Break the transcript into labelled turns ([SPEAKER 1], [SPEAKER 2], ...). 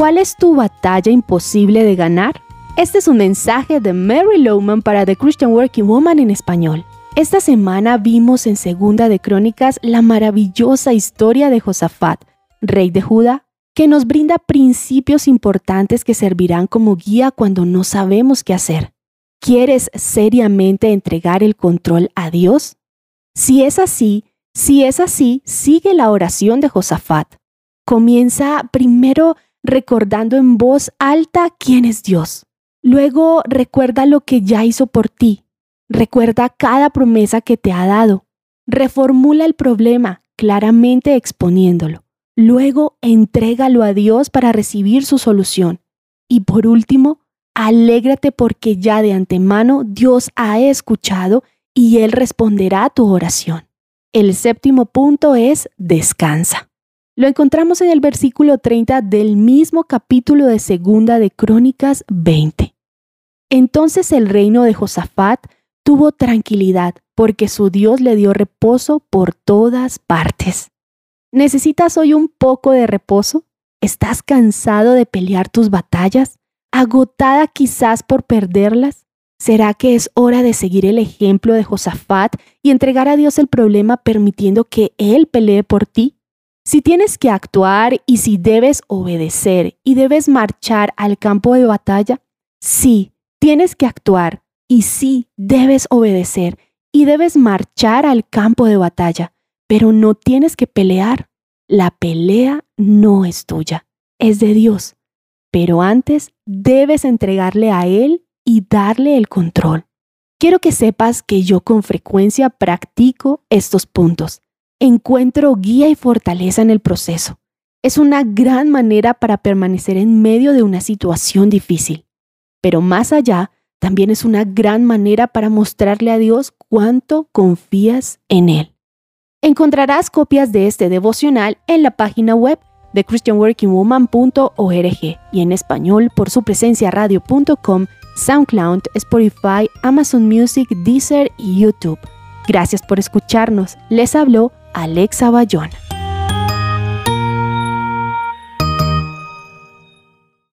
[SPEAKER 1] ¿Cuál es tu batalla imposible de ganar? Este es un mensaje de Mary Lowman para The Christian Working Woman en español. Esta semana vimos en Segunda de Crónicas la maravillosa historia de Josafat, rey de Judá, que nos brinda principios importantes que servirán como guía cuando no sabemos qué hacer. ¿Quieres seriamente entregar el control a Dios? Si es así, si es así, sigue la oración de Josafat. Comienza primero recordando en voz alta quién es Dios. Luego recuerda lo que ya hizo por ti. Recuerda cada promesa que te ha dado. Reformula el problema, claramente exponiéndolo. Luego entrégalo a Dios para recibir su solución. Y por último, alégrate porque ya de antemano Dios ha escuchado y Él responderá a tu oración. El séptimo punto es descansa. Lo encontramos en el versículo 30 del mismo capítulo de Segunda de Crónicas 20. Entonces el reino de Josafat tuvo tranquilidad porque su Dios le dio reposo por todas partes. ¿Necesitas hoy un poco de reposo? ¿Estás cansado de pelear tus batallas? ¿Agotada quizás por perderlas? ¿Será que es hora de seguir el ejemplo de Josafat y entregar a Dios el problema permitiendo que Él pelee por ti? Si tienes que actuar y si debes obedecer y debes marchar al campo de batalla, sí, tienes que actuar y sí, debes obedecer y debes marchar al campo de batalla, pero no tienes que pelear. La pelea no es tuya, es de Dios. Pero antes debes entregarle a Él y darle el control. Quiero que sepas que yo con frecuencia practico estos puntos encuentro guía y fortaleza en el proceso. Es una gran manera para permanecer en medio de una situación difícil. Pero más allá, también es una gran manera para mostrarle a Dios cuánto confías en Él. Encontrarás copias de este devocional en la página web de christianworkingwoman.org y en español por su presencia radio.com, SoundCloud, Spotify, Amazon Music, Deezer y YouTube. Gracias por escucharnos. Les habló Alexa Bayona.